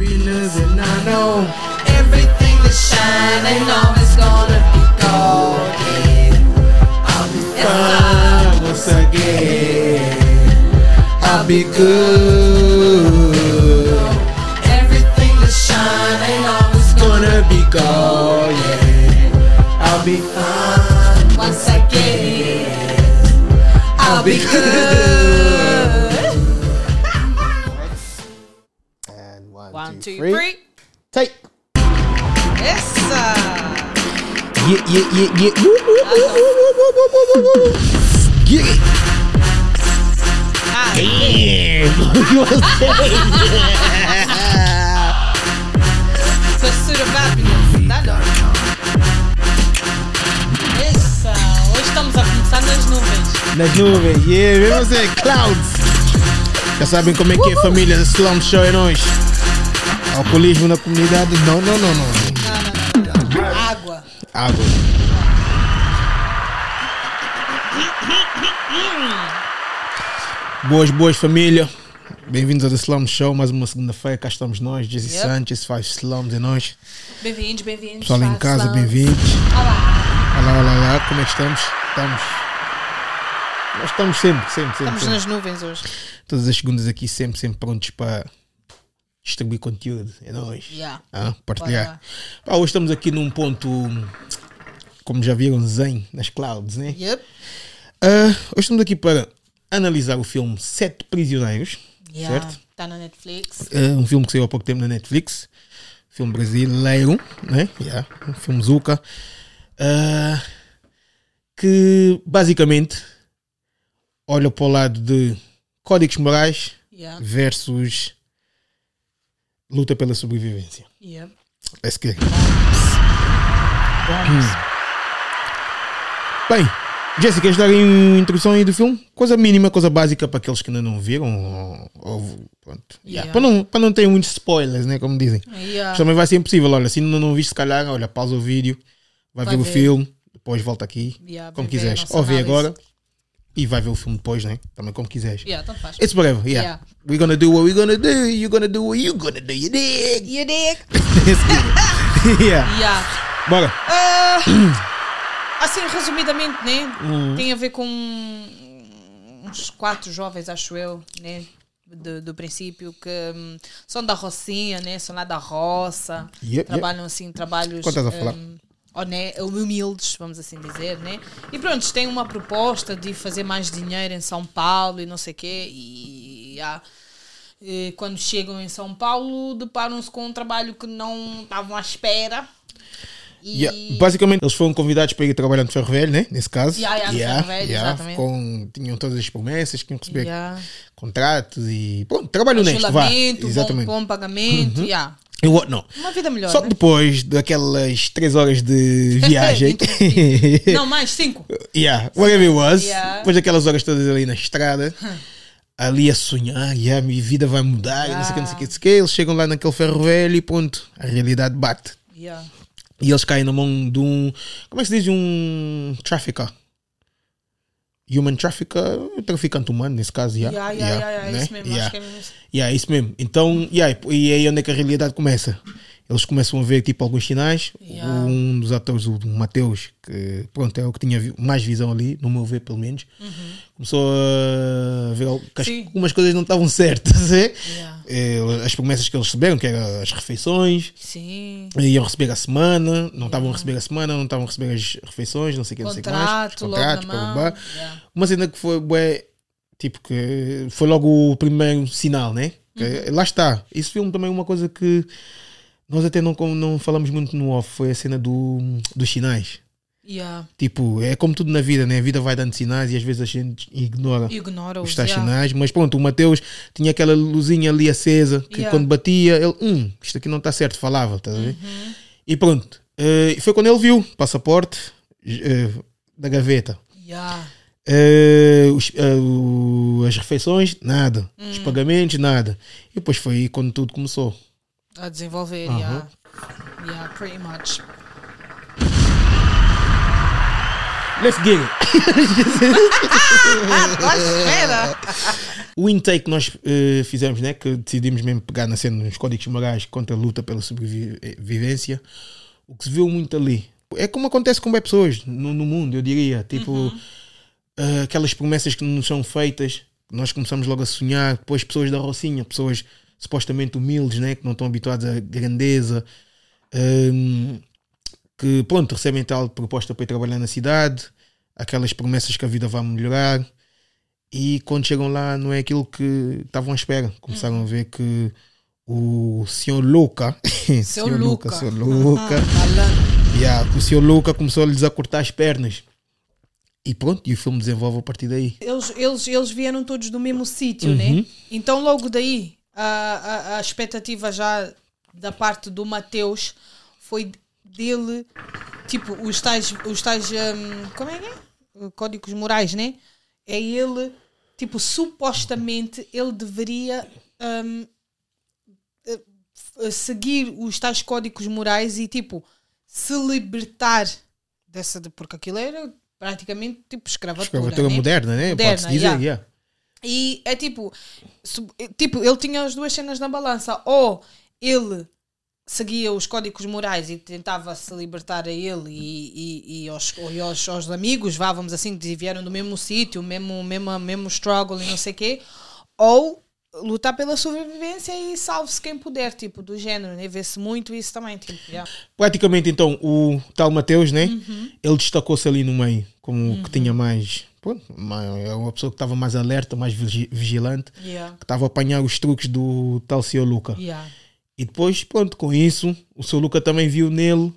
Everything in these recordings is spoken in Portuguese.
happiness and I know Everything that's shining on is gonna be golden. I'll be fine once again. I'll be good. Everything that's shining on is Gonna be gold, yeah. I'll be fine. once again. I'll be good. Yeah, yeah, yeah. Woo, woo, woo, woo, woo, woo, woo, woo, woo, woo. Get it. Damn. you was Pursuit of happiness. Tá não. Isso. Hoje estamos a começar nas nuvens. Nas nuvens, yeah, mesmo assim, clouds. Já sabem como é que é a família Slum Show é nós. Alcoolismo na comunidade? Não. Não, não, não. Água. Boas, boas família. Bem-vindos ao The Slum Show, mais uma segunda-feira, cá estamos nós, Jesse Yep. Sanchez, Five Slums, é nós. Bem-vindos, bem-vindos. Pessoal em casa, bem-vindos. Olá. Olá, olá, olá, como é que estamos? Estamos. Nós estamos sempre, sempre, sempre. Estamos sempre. nas nuvens hoje. Todas as segundas aqui, sempre, sempre prontos para distribuir conteúdo. É nós. Yeah. Ah, partilhar. Pá, hoje estamos aqui num ponto, como já viram, zen nas clouds, né? Yep. Ah, hoje estamos aqui para analisar o filme Sete Prisioneiros, Yeah. certo? Tá na Netflix. Ah, um filme que saiu há pouco tempo na Netflix. Filme brasileiro, né? Yeah, um filme Zuka. Ah, que basicamente olha para o lado de códigos morais Yeah. versus luta pela sobrevivência. Yep. Let's get it. Bombs. Bem, Jéssica, queres dar aí uma introdução aí do filme? Coisa mínima, coisa básica para aqueles que ainda não viram. Ou, pronto. Yeah, Yeah. Para, não, para não ter muitos spoilers, né? Como dizem. Yeah. Mas também vai ser impossível. Olha, se ainda não viste, se calhar, olha, pausa o vídeo, vai, Vai ver, o ver. filme, depois volta aqui, Yeah, como quiseres. Ou vê agora e vai ver o filme depois, né? Também como quiseres. Yeah, tanto faz. It's whatever, yeah. Yeah. We're gonna do what we're gonna do, you're gonna do what you're gonna do, you dig? You dig? Yeah. Yeah. Bora. Ah, assim, resumidamente, né? Hum. Tem a ver com uns quatro jovens, acho eu, né? Do, do princípio que hum, são da Rocinha, né? São lá da roça, Yep, trabalham assim, trabalhos Quanto estás a falar? hum, hone- humildes, vamos assim dizer, né? E pronto, têm uma proposta de fazer mais dinheiro em São Paulo e não sei o quê, e ah, e quando chegam em São Paulo deparam-se com um trabalho que não estavam à espera. E Yeah, Basicamente, eles foram convidados para ir trabalhar no Ferro Velho, né? Nesse caso. Yeah, yeah, no Ferro Velho, exatamente. com, tinham todas as promessas, que iam receber Yeah. contratos e. Pronto, trabalho honesto, vá. Bom, Exatamente. bom pagamento, yeah. Uma vida melhor. Só que né? depois daquelas 3 horas de viagem. Não, mais cinco. yeah, whatever it was. Yeah. Depois daquelas horas todas ali na estrada. Ali a sonhar, yeah, minha vida vai mudar, e não sei o que, não sei o que, não sei o que. Eles chegam lá naquele ferro velho e pronto, a realidade bate. Yeah. E eles caem na mão de um. Como é que se diz? Um trafficker. Human trafficker, traficante humano, nesse caso, yeah. Yeah, yeah, yeah, yeah, né? isso mesmo, Yeah. acho que é mesmo isso. Yeah, isso mesmo. Então, yeah, e aí onde é que a realidade começa? Eles começam a ver tipo alguns sinais. Um dos atores, o Mateus, que pronto, é o que tinha mais visão ali, no meu ver pelo menos, começou a ver que algumas coisas não estavam certas. é? Yeah. Eh, As promessas que eles receberam, que eram as refeições, Sim. iam receber a semana, não estavam a receber a semana, não estavam a receber as refeições, não sei o que, não sei o que mais. Contrato, blá. Yeah. Uma cena que foi bué, tipo que foi logo o primeiro sinal, né? Uhum. Lá está. Esse filme também é uma coisa que nós até não, não falamos muito no off, foi a cena do, dos sinais. Yeah. Tipo, é como tudo na vida, né? A vida vai dando sinais e às vezes a gente ignora Ignora-os. os tais yeah. sinais, mas pronto, o Mateus tinha aquela luzinha ali acesa que Yeah. quando batia, ele, hum, isto aqui não está certo, falava, estás a ver? Uhum. E pronto, Eh, foi quando ele viu passaporte eh, da gaveta. Eh, os- o- as refeições, nada. Os Hum. pagamentos, nada. E depois foi aí quando tudo começou. A desenvolver, Aham. yeah. Yeah, pretty much. Let's get it. Espera! O intake que nós eh, fizemos, né, que decidimos mesmo pegar na cena nos códigos morais contra a luta pela sobrevivência, o que se viu muito ali é como acontece com bem pessoas no, no mundo, eu diria. Tipo, eh, aquelas promessas que nos são feitas, nós começamos logo a sonhar. Depois, pessoas da Rocinha, pessoas supostamente humildes, né, que não estão habituadas à grandeza, ehm, que pronto, recebem tal proposta para ir trabalhar na cidade, aquelas promessas que a vida vai melhorar e quando chegam lá não é aquilo que estavam à espera. Começaram a ver que o senhor Luca, Seu Luca. senhor Luca, Malandro. yeah, o senhor Luca começou a lhes a cortar as pernas. E pronto, e o filme desenvolve a partir daí. Eles, eles, eles vieram todos do mesmo sítio, Uhum. né? Então, logo daí, a, a, a expectativa já da parte do Mateus foi dele, tipo, os tais, os tais hum, como é que é? Códigos morais, né? É ele, tipo, supostamente ele deveria hum, eh, seguir os tais códigos morais e, tipo, se libertar dessa, de- porque aquilo era praticamente, tipo, escravatura, Escravatura né? moderna, né? Moderna, Pode-se dizer, yeah. yeah. E é tipo, su- tipo, ele tinha as duas cenas na balança. Ou ele seguia os códigos morais e tentava se libertar a ele e, e, e, aos, e aos, aos amigos, vá, vamos assim, que vieram do mesmo sítio, mesmo, mesmo, mesmo struggle e não sei o quê. Ou lutar pela sobrevivência e salve-se quem puder, tipo, do género, né? Vê-se muito isso também, tipo, yeah. Praticamente, então, o tal Mateus, né? Uhum. Ele destacou-se ali no meio, como o que tinha mais. É uma pessoa que estava mais alerta, mais vigi- vigilante, Yeah. que estava a apanhar os truques do tal senhor Luca. Yeah. E depois, pronto, com isso, o seu Luca também viu nele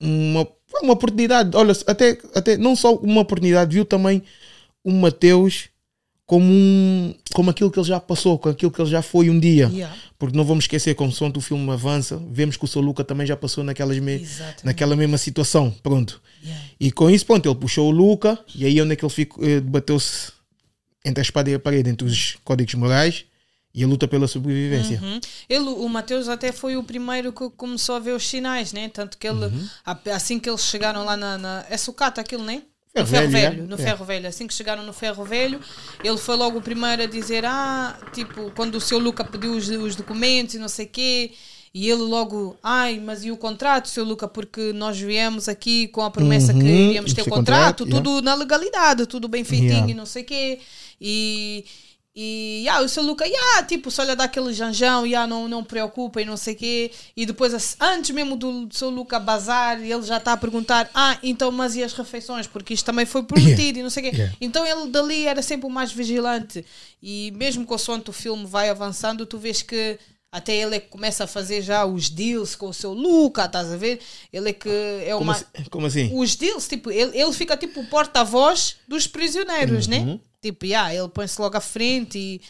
uma, uma oportunidade. Olha, até, até não só uma oportunidade, viu também o Mateus como, um, como aquilo que ele já passou, com aquilo que ele já foi um dia. Yeah. Porque não vamos esquecer, consoante o filme avança, vemos que o seu Luca também já passou naquelas me Exatamente. naquela mesma situação. Pronto. Yeah. E com isso, pronto, ele puxou o Luca e aí onde é que ele ficou, eh, bateu-se entre a espada e a parede, entre os códigos morais e a luta pela sobrevivência. Uhum. Ele, o Mateus até foi o primeiro que começou a ver os sinais, né? Tanto que ele, Uhum. assim que eles chegaram lá na. na é sucata aquilo, né? No ferro Velho, velho, é. no É. ferro velho. Assim que chegaram no ferro velho, ele foi logo o primeiro a dizer: Ah, tipo, quando o seu Luca pediu os, os documentos e não sei o quê. E ele logo, ai, mas e o contrato, seu Luca? Porque nós viemos aqui com a promessa que Uhum, iríamos ter contrato, contrato, tudo na legalidade, tudo bem feitinho Yeah. e não sei o quê. E, e yeah, o seu Luca, yeah, tipo, só lhe dá aquele janjão, yeah, não, não preocupa e não sei o quê. E depois, antes mesmo do seu Luca bazar, ele já está a perguntar: Ah, então, mas e as refeições? Porque isto também foi prometido e não sei o quê. Yeah. Então ele dali era sempre o mais vigilante. E mesmo consoante o filme vai avançando, tu vês que até ele é que começa a fazer já os deals com o seu Luca, estás a ver? Ele é que é o Como, mais assim, como assim? os deals, tipo, ele, ele fica tipo o porta-voz dos prisioneiros, né? Tipo, yeah, ele põe-se logo à frente e,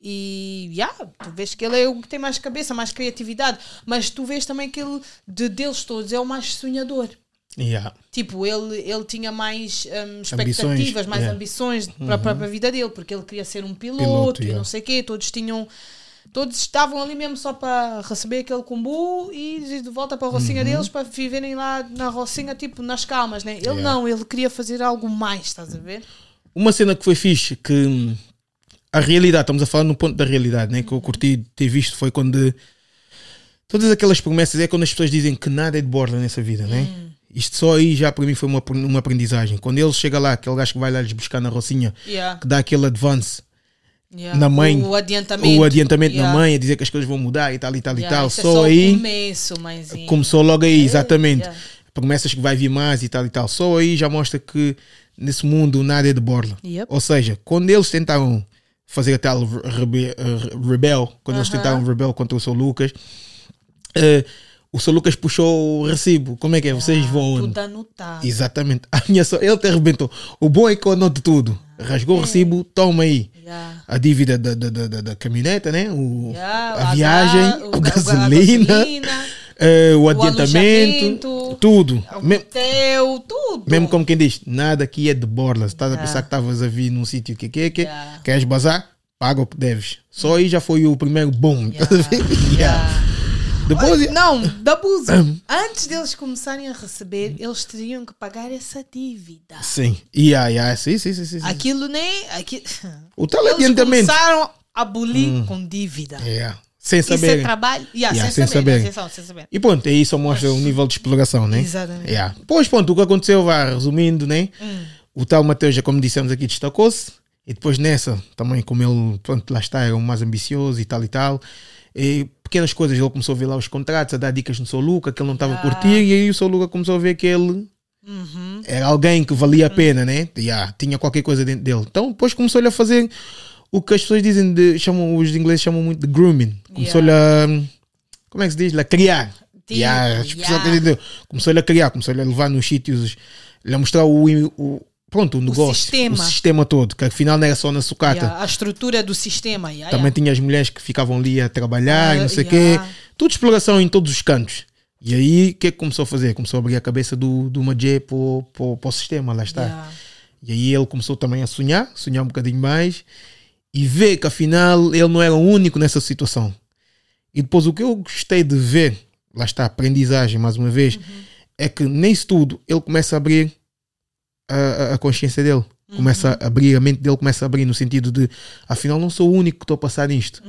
e yeah, tu vês que ele é o que tem mais cabeça, mais criatividade, mas tu vês também que ele, de deles todos, é o mais sonhador. Yeah. Tipo, ele, ele tinha mais Ambições, expectativas, mais yeah. ambições para a própria vida dele, porque ele queria ser um piloto, Piloto, e yeah. não sei o quê, todos tinham. Todos estavam ali mesmo só para receber aquele combo e de volta para a rocinha deles para viverem lá na rocinha, tipo, nas calmas, né? Ele não, ele queria fazer algo mais, estás a ver? Uma cena que foi fixe, que hum, a realidade, estamos a falar no ponto da realidade, né? que eu curti ter visto foi quando todas aquelas promessas é quando as pessoas dizem que nada é de borla nessa vida, né? Isto só aí já para mim foi uma, uma aprendizagem. Quando ele chega lá, aquele gajo que vai lá lhes buscar na rocinha, Yeah, que dá aquele advance, yeah. Na mãe, O adiantamento. o adiantamento yeah, na mãe, a dizer que as coisas vão mudar e tal e tal e tal, isso é só, só aí começo, começou logo aí, exatamente. yeah. Promessas que vai vir mais e tal e tal. Só aí já mostra que nesse mundo nada é de borla. Yep. Ou seja, quando eles tentaram fazer a tal rebe rebel, quando eles Aham. tentaram rebel contra o seu Lucas, eh, o seu Lucas puxou o recibo. Como é que é? Vocês vão. onde? Tudo anotado. Exatamente. A minha só, ele te arrebentou. O bom é que eu anoto tudo. Rasgou o recibo, toma aí. Yeah. A dívida da, da, da, da, caminhoneta, né? O, Yeah, a viagem, ga- o, ga- a gasolina, gasolina, eh, o adiantamento, tudo. o hotel, tudo. mesmo como quem diz, nada aqui é de borla. Estás a Yeah. pensar que estavas a vir num sítio que que que, Yeah. queres bazar, paga o que deves. Só aí já foi o primeiro boom. a? Yeah. Depois. Não, de abuso. Antes deles começarem a receber, eles teriam que pagar essa dívida. Sim. Yeah, yeah, sim, sim, sim, sim. Aquilo nem. Aqui... O tal Eles adiantamento. começaram a abolir com dívida. Yeah. Sem Isso é saber. trabalho. Yeah, Yeah, sem, sem saber. saber. atenção, sem saber. E pronto, aí só mostra o nível de exploração, né? Exatamente. Yeah. Pois pronto, o que aconteceu, vá, resumindo, né? Hum. O tal Mateus, já como dissemos aqui, destacou-se. E depois nessa, também como ele, pronto, lá está, era o mais ambicioso e tal e tal. E pequenas coisas, ele começou a ver lá os contratos, a dar dicas no seu Luca, que ele não estava a Ah. curtir. E aí o seu Luca começou a ver que ele Uhum. era alguém que valia a pena, né? Yeah, tinha qualquer coisa dentro dele. Então depois começou-lhe a fazer o que as pessoas dizem, de, chamam, os ingleses chamam muito de grooming. Começou-lhe a. Como é que se diz? A criar. Yeah, as yeah. Começou-lhe a criar, começou-lhe a levar nos sítios, lhe a mostrar o, o- pronto, o negócio, sistema. o sistema todo, que afinal não era só na sucata. Yeah, a estrutura do sistema. Yeah, Também yeah. tinha as mulheres que ficavam ali a trabalhar, e Ah, não sei o yeah. quê. Tudo exploração em todos os cantos. E aí, o que é que começou a fazer? Começou a abrir a cabeça do, do Majé para o- o o sistema, lá está. Yeah. E aí ele começou também a sonhar, sonhar um bocadinho mais e ver que afinal ele não era o único nessa situação. E depois o que eu gostei de ver, lá está, aprendizagem mais uma vez, é que nesse tudo ele começa a abrir a, a- a consciência dele. Começa a abrir, a mente dele começa a abrir no sentido de afinal não sou o único que estou a passar nisto.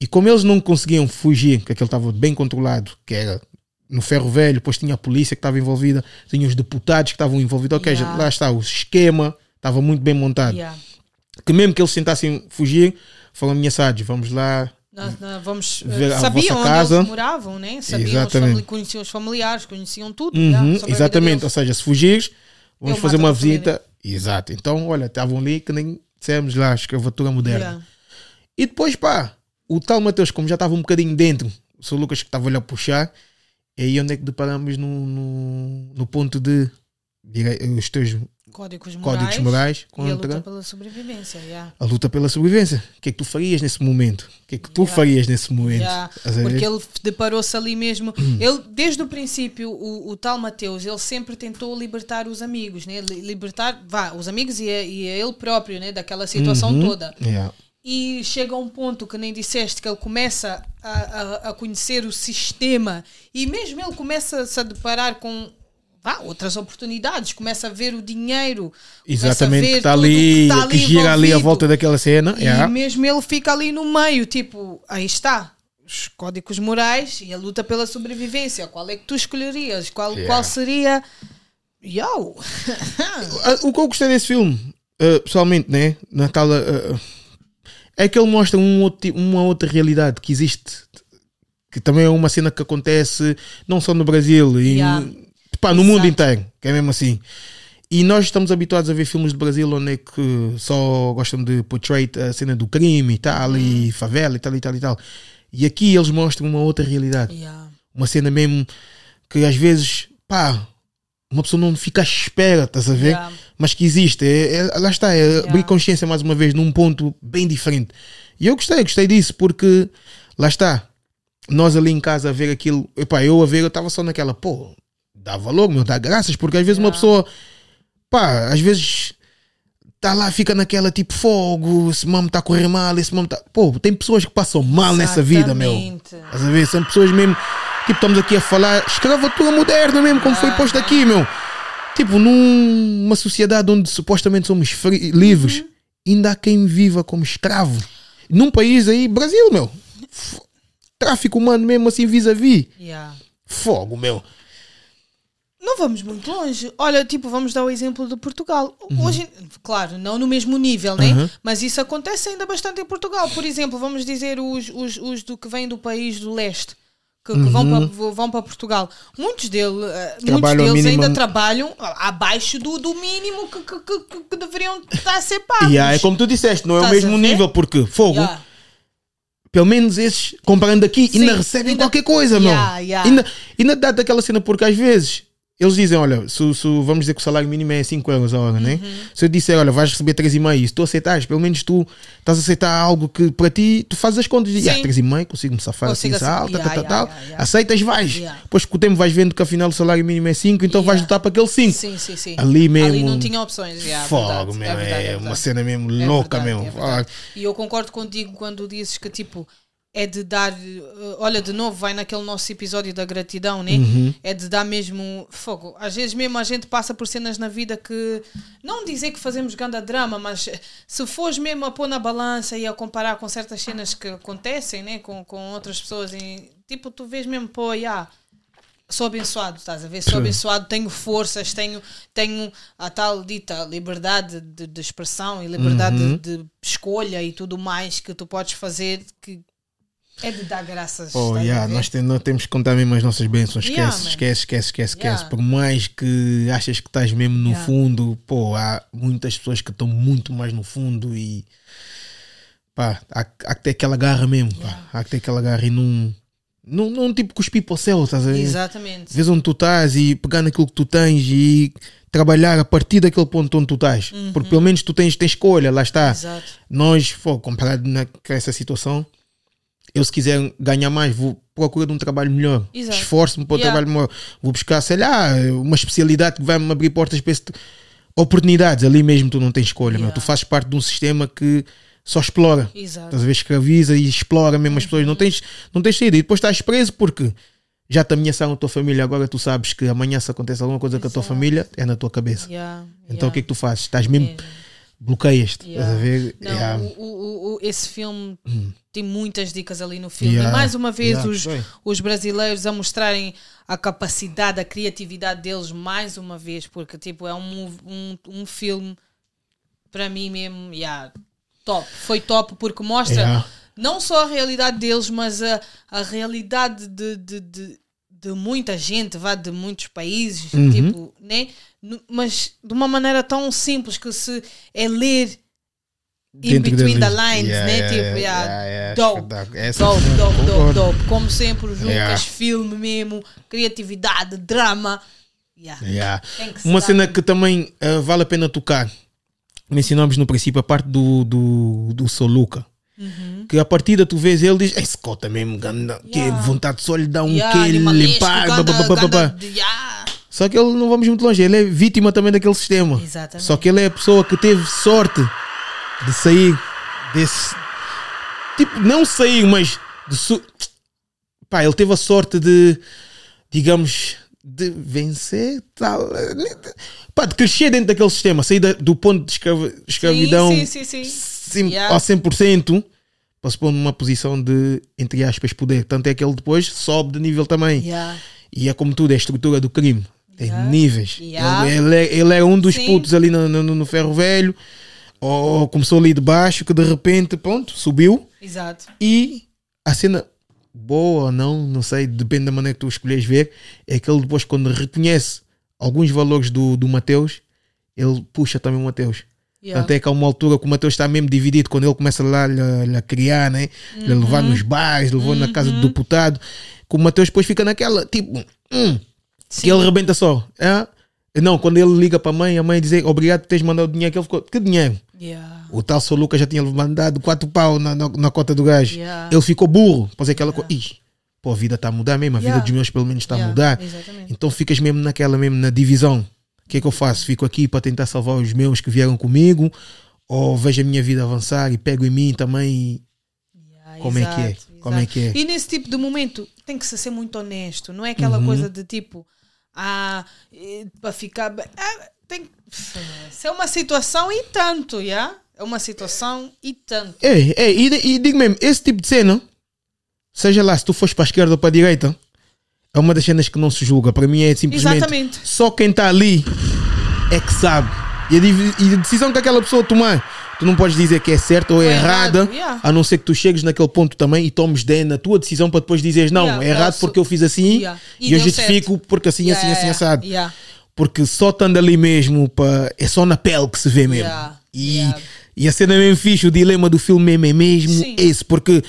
E como eles não conseguiam fugir, que aquele estava bem controlado, que era no ferro velho, depois tinha a polícia que estava envolvida, tinha os deputados que estavam envolvidos, ok, Yeah. lá está, o esquema estava muito bem montado. Yeah. Que mesmo que eles tentassem fugir, foram ameaçados, vamos lá, Nós, nós vamos, eh, Ver a sabiam vossa onde casa. eles moravam, né? Sabiam os Exatamente. famili- conheciam os familiares, conheciam tudo. Uhum, vida exatamente, ou seja, se fugires, vamos Eu fazer uma tua família. visita. Exato, então olha, estavam ali que nem dissemos lá, escravatura moderna. Yeah. E depois, pá, o tal Mateus, como já estava um bocadinho dentro, o seu Lucas que estava-lhe a puxar, e aí onde é que deparamos no, no, no ponto de os teus Códigos morais, códigos morais e a luta contra pela sobrevivência. Yeah. a luta pela sobrevivência. O que é que tu farias nesse momento? O que é que tu Yeah. farias nesse momento? Yeah, porque ele deparou-se ali mesmo. Ele, desde o princípio, o, o tal Mateus, ele sempre tentou libertar os amigos, né? Li- Libertar, vá, os amigos e a, e ele próprio, né? Daquela situação Uhum. toda. Yeah. E chega a um ponto que nem disseste que ele começa a, a, a conhecer o sistema e mesmo ele começa-se a deparar com vá, outras oportunidades, começa a ver o dinheiro, Exatamente, que está ali, tá que gira ali à envolvido. volta daquela cena. E yeah. mesmo ele fica ali no meio, tipo, aí está. Os códigos morais e a luta pela sobrevivência. Qual é que tu escolherias? Qual, Yeah. qual seria. Yo! Ah, O que eu gostei desse filme, ah, pessoalmente, né? Na tal, ah, ah, é que ele mostra um outro uma outra realidade que existe, que também é uma cena que acontece não só no Brasil, em, Yeah. Pá, no mundo Exato. inteiro, que é mesmo assim. E nós estamos habituados a ver filmes do Brasil onde é que só gostam de portray a cena do crime e tal, Uhum. e favela e tal e tal e tal. E aqui eles mostram uma outra realidade Yeah. uma cena mesmo que às vezes, pá, uma pessoa não fica à espera, estás a ver? Yeah. Mas que existe. É, é- lá está, é abrir consciência mais uma vez num ponto bem diferente. E eu gostei, gostei disso, porque lá está, nós ali em casa a ver aquilo, epá, eu a ver, eu estava só naquela, pô, dá valor, meu, dá graças, porque às vezes uma Yeah. pessoa, pá, às vezes está lá, fica naquela tipo fogo, esse mamo está a correr mal, esse mamo está. Pô, tem pessoas que passam mal nessa vida, meu. Exatamente. Estás a ver? São pessoas mesmo. Tipo, estamos aqui a falar escravatura moderna mesmo, como foi posto aqui, meu. Tipo, numa sociedade onde supostamente somos free- livres, ainda há quem viva como escravo. Num país aí, Brasil, meu. Tráfico humano mesmo assim vis-a-vis. Yeah. Fogo, meu. Não vamos muito longe. Olha, tipo, vamos dar o exemplo de Portugal. Uhum. Hoje, claro, não no mesmo nível, né? Mas isso acontece ainda bastante em Portugal. Por exemplo, vamos dizer os, os, os do que vêm do país do leste. Que, que vão, para, vão para Portugal. Muitos, dele, eh, muitos Uhum. Deles ainda trabalham abaixo do, do mínimo que, que, que- deveriam estar a ser pagos. E aí, é como tu disseste, não é o mesmo nível, porque fogo, Yeah. pelo menos esses, comparando aqui, Sim, ainda recebem ainda- qualquer coisa. Yeah, yeah. Ainda, ainda dá daquela cena, porque às vezes eles dizem: olha, se, se- vamos dizer que o salário mínimo é 5 euros a hora, né? Uhum. Se eu disser, olha, vais receber 3,5, se tu aceitas, pelo menos tu estás a aceitar algo que para ti, tu fazes as contas e ah, 3,5, consigo me safar Consigo assim, assim, yeah, tal, yeah, tal. yeah, yeah. aceitas, vais. Yeah. Depois com o tempo vais vendo que afinal o salário mínimo é 5, então vais Yeah. lutar para aquele 5. Sim, sim, sim. Ali mesmo. Ali não tinha opções. yeah, é Fogo, verdade, meu, é verdade, é, é uma verdade. cena mesmo É louca verdade, mesmo. é verdade. E eu concordo contigo quando dizes que, tipo, é de dar, eh, olha, de novo, vai naquele nosso episódio da gratidão, né? É de dar mesmo fogo. Às vezes mesmo a gente passa por cenas na vida que, não dizer que fazemos ganda drama, mas se fores mesmo a pôr na balança e a comparar com certas cenas que acontecem, né? Com, com outras pessoas, e, tipo, tu vês mesmo, pô, yeah, sou abençoado, estás a ver? Sou abençoado, tenho forças, tenho, tenho a tal dita liberdade de, de expressão e liberdade Uhum. de, de escolha e tudo mais que tu podes fazer que é de dar graças. Oh, yeah, nós, tem- nós temos que contar mesmo as nossas bênçãos. Esquece, Yeah, esquece, esquece, esquece, esquece. Yeah. Por mais que achas que estás mesmo no Yeah. fundo, pô, há muitas pessoas que estão muito mais no fundo e pá, há, há que ter aquela garra mesmo, pá. Há que ter aquela garra e não, não, não tipo cuspir para o céu, estás a ver? Exatamente. Vês onde tu estás e pegar naquilo que tu tens e trabalhar a partir daquele ponto onde tu estás. Porque pelo menos tu tens, tens escolha, lá está. Uhum. Exato. Nós, pô, comparado com essa situação, eu se quiser ganhar mais, vou procurar um trabalho melhor. Exato. Esforço-me para o Yeah. trabalho melhor. Vou buscar, sei lá, uma especialidade que vai me abrir portas para esse oportunidades. Ali mesmo tu não tens escolha. Yeah. Tu fazes parte de um sistema que só explora. Exato. Estás a ver, escraviza e explora mesmo as pessoas. Não tens, não tens saída. E depois estás preso porque já te ameaçaram a tua família. Agora tu sabes que amanhã se acontece alguma coisa com a tua Exato. família, é na tua cabeça. Yeah, Então o que é que tu fazes? Estás mesmo, Mesmo. Bloqueias-te. Yeah. Estás a ver? Não, Yeah. o, o- o- esse filme tem muitas dicas ali no filme. Yeah. E mais uma vez, Yeah, os, os brasileiros a mostrarem a capacidade, a criatividade deles mais uma vez, porque tipo, é um, um, um filme para mim mesmo, yeah, top. Foi top porque mostra Yeah. não só a realidade deles, mas a, a realidade de, de, de, de muita gente, vá de muitos países, Uhum. tipo, né? Mas de uma maneira tão simples que se é ler in between the lines, Yeah, né? yeah, tipo, yeah, yeah, yeah, dope. Dope, dope, dope, dope. Como sempre, Lucas, Yeah. filme mesmo, criatividade, drama. Yeah. Uma cena que também ah, vale a pena tocar. Mencionámos no princípio a parte do, do, do Soluca. Uhum. Que a partida tu vês ele diz: Esse cota mesmo, ganda, que Yeah. vontade só lhe dá um Yeah, que limpar. ganda- yeah. Só que ele não vamos muito longe, ele é vítima também daquele sistema. Exatamente. Só que ele é a pessoa que teve sorte de sair desse. Tipo, não sair, mas. De su... Pá, ele teve a sorte de. Digamos. De vencer, tal. Pá, de crescer dentro daquele sistema, sair da- do ponto de escravi- escravidão Sim, sim, sim, sim. sim, Yeah. a 100% para se pôr numa posição de, entre aspas, poder. Tanto é que ele depois sobe de nível também. Yeah. E é como tudo, é a estrutura do crime. Tem Yeah. níveis. Yeah. Ele, ele, é, ele é um dos Sim. putos ali no, no, no ferro velho. Ou começou ali de baixo, que de repente, pronto, subiu. Exato. E a cena, boa ou não, não sei, depende da maneira que tu escolhes ver, é que ele depois, quando reconhece alguns valores do, do Mateus, ele puxa também o Mateus. Yeah. Até que há uma altura que o Mateus está mesmo dividido quando ele começa lá lhe- lhe a criar, né? Lhe Uhum. levar nos bares, levou na casa do deputado. Que o Mateus depois fica naquela, tipo, hum, que ele rebenta só. É? Não, quando ele liga para a mãe, a mãe diz obrigado por teres mandado o dinheiro, que ele ficou, que dinheiro? Yeah. O tal Sr. Lucas já tinha mandado quatro pau na, na, na cota do gajo. Yeah. Ele ficou burro. Fazer aquela coisa. Ih, pô, a vida está a mudar mesmo. A vida Yeah. dos meus pelo menos está a Yeah, mudar. exatamente. Então ficas mesmo naquela, mesmo na divisão. O que é que eu faço? Fico aqui para tentar salvar os meus que vieram comigo? Ou vejo a minha vida avançar e pego em mim também Yeah, Como é que é? exato, Como é exato. que é? E nesse tipo de momento tem que se ser muito honesto, não é aquela Uhum. coisa de tipo, ah, eh, para ficar. Ah, tem se é uma situação e tanto, já? É uma situação e tanto. Ei, ei, e, e digo mesmo, esse tipo de cena, seja lá se tu fores para a esquerda ou para a direita, é uma das cenas que não se julga. Para mim é simplesmente Exatamente. só quem está ali é que sabe. E a, e a decisão que aquela pessoa tomar, tu não podes dizer que é certa ou é errada, errado, yeah. a não ser que tu chegues naquele ponto também e tomes ideia na tua decisão para depois dizeres não, Yeah, é errado porque eu fiz assim e, E eu justifico porque assim, assim, assim, assado. Porque só estando ali mesmo, pá, é só na pele que se vê mesmo. Yeah, E, yeah. e a cena é mesmo fixe, o dilema do filme mesmo é mesmo Sim. esse, porque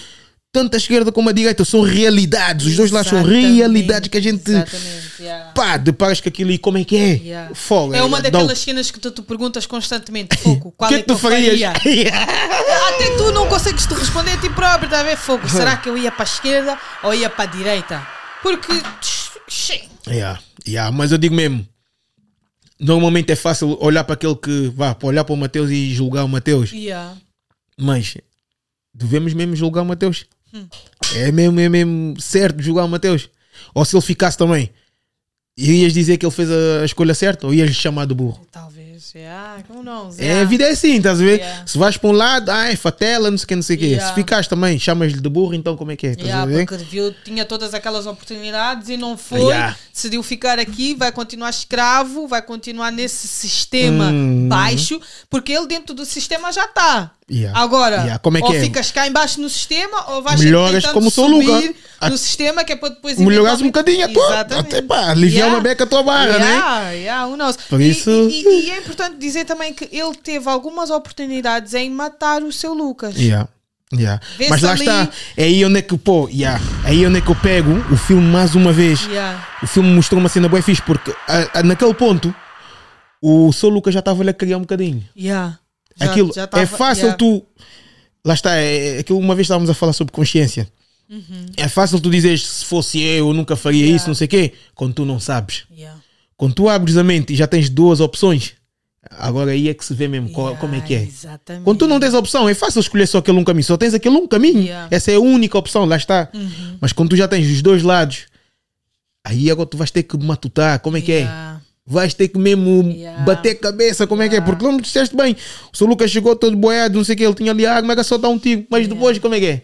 tanto a esquerda como a direita são realidades, os dois lados são realidades que a gente Exatamente, yeah. pá, deparas com aquilo e como é que é? Yeah. Fogo, É uma dope. daquelas cenas que tu te perguntas constantemente, Fogo, qual que é é que tu farias? faria? Até tu não consegues te responder a ti próprio, tá a ver, Fogo? Será que eu ia para a esquerda ou ia para a direita? Porque. Yeah, yeah, mas eu digo mesmo, normalmente é fácil olhar para aquele que vá, para olhar para o Mateus e julgar o Mateus, Yeah. mas devemos mesmo julgar o Mateus? É mesmo, é mesmo certo jogar o Mateus. Ou se ele ficasse também, irias dizer que ele fez a, a escolha certa ou ias lhe chamar de burro? Talvez, yeah, como não? É, yeah. a vida é assim, estás a ver? Yeah. Se vais para um lado, ah, é fatela, não sei o que, não sei o. Yeah. Se ficares também, chamas-lhe de burro, então como é que é? Estás a ver? porque viu, tinha todas aquelas oportunidades e não foi. Decidiu ficar aqui, vai continuar escravo, vai continuar nesse sistema Hum. baixo, porque ele dentro do sistema já está. Yeah. Agora, Yeah, como é que ou é? ficas cá embaixo no sistema, ou vais Melhoras como Luca. subir A- no sistema, que é para depois Melhoras um bocadinho a tua, até pá, aliviar uma beca a tua barra, né? Yeah, yeah, who knows? Por E- isso- E, e- e é importante dizer também que ele teve algumas oportunidades em matar o seu Lucas. Yeah. Yeah. Mas lá ali- está, é aí onde é que, pô, yeah. é aí onde é que eu pego o filme mais uma vez. Yeah. O filme mostrou uma cena boa fixe, porque a- a- naquele ponto o seu Lucas já estava a criar um bocadinho. Yeah. Já- aquilo já é tava- fácil yeah. tu. Lá está, é, é aquilo uma vez estávamos a falar sobre consciência. É fácil tu dizeres se fosse eu, eu nunca faria Uhum. Yeah. isso, não sei o quê, quando tu não sabes. Yeah. Quando tu abres a mente e já tens duas opções, agora aí é que se vê mesmo qual- como é que é. Exatamente. Quando tu não tens a opção, é fácil escolher só aquele um caminho, só tens aquele um caminho. Essa é a única opção, lá está. Uhum. Mas quando tu já tens os dois lados, aí agora tu vais ter que matutar, como é que é? Yeah. Vais ter que mesmo Yeah. bater cabeça, como é que é? Yeah. Porque não me disseste bem. O seu Lucas chegou todo boiado, não sei o que, ele tinha ali água, mas era só dar um tiro. Mas depois, como é que é?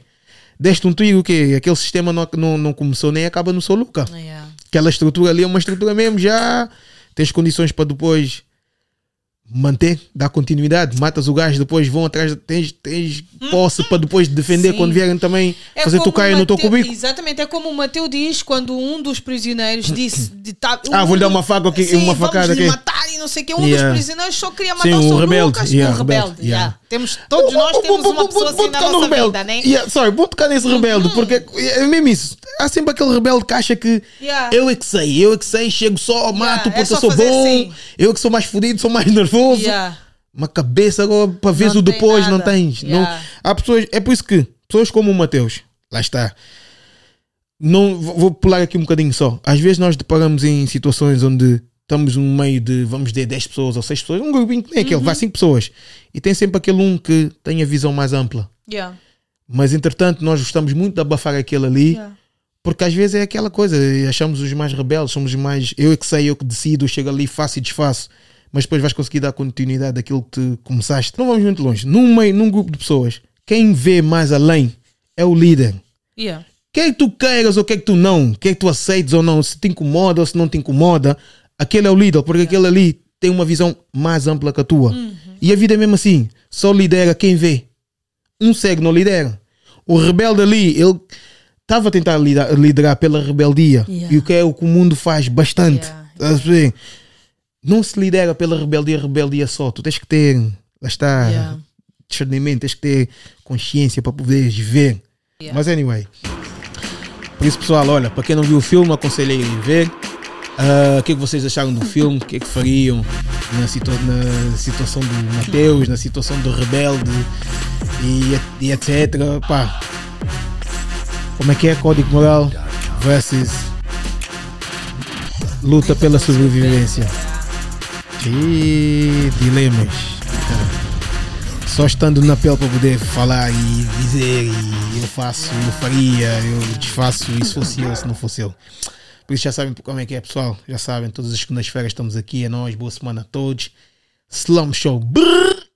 Deste um tiro, o quê? Aquele sistema não, não, não começou nem acaba no seu Lucas. Yeah. Aquela estrutura ali é uma estrutura mesmo, já tens condições para depois manter, dar continuidade. Matas o gajo, depois vão atrás, tens, tens posse para depois defender Sim. quando vierem também É fazer tu o no teu cubico. Exatamente, é como o Mateu diz quando um dos prisioneiros disse de, tá, Ah, vou lhe dar uma faca aqui, Sim, uma facada aqui. matar não sei o que. Um Yeah. dos prisioneiros só queria matar Sim, o um seu rebelde, Lucas. yeah, um rebelde. rebelde, yeah. yeah. Temos, todos nós temos uma pessoa assim na nossa rebelde. vida, né? Yeah, sorry, vou tocar nesse rebelde, porque é mesmo isso. Há sempre aquele rebelde que acha que eu é que sei, eu é que sei, chego só, mato é porque só eu sou bom, assim. eu é que sou mais fodido, sou mais nervoso. Uma cabeça agora para ver Não o depois, não nada. tens. Não, há pessoas, é por isso que pessoas como o Mateus, lá está. Não, vou vou pular aqui um bocadinho só. Às vezes nós deparamos em situações onde estamos no meio de, vamos dizer, 10 pessoas ou 6 pessoas, um grupinho que nem aquele, Uhum. vai 5 pessoas. E tem sempre aquele um que tem a visão mais ampla. Yeah. Mas entretanto, nós gostamos muito de abafar aquele ali, Yeah. porque às vezes é aquela coisa, achamos os mais rebeldes, somos os mais. Eu é que sei, eu que decido, eu chego ali, faço e desfaço. Mas depois vais conseguir dar continuidade daquilo que começaste. Não vamos muito longe. Num, meio, num grupo de pessoas, quem vê mais além é o líder. Yeah. Quer que tu queiras ou quer que tu não, quer que tu aceites ou não, se te incomoda ou se não te incomoda, aquele é o líder, porque aquele ali tem uma visão mais ampla que a tua. E a vida é mesmo assim, só lidera quem vê. Um cego não lidera. O rebelde ali, ele estava a tentar liderar, pela rebeldia. Yeah. E o que é o que o mundo faz bastante. Yeah, ver? Não se lidera pela rebeldia, rebeldia só. Tu tens que ter, lá está, Yeah. discernimento, tens que ter consciência para poderes ver. Yeah. Mas anyway. Por isso, pessoal, olha, para quem não viu o filme, aconselho a ir ver. Ah, o que é que vocês acharam do filme? O que é que fariam na, situa na situação do Mateus, na situação do rebelde e, e etc. Pá. Como é que é código moral versus luta pela sobrevivência? E dilemas. Só estando na pele para poder falar e dizer e eu faço, eu faria, eu desfaço e se fosse eu, se não fosse eu. Por isso já sabem como é que é, pessoal. Já sabem, todas as segundas-feiras estamos aqui. É nós. Boa semana a todos. Slum Show. Brrr.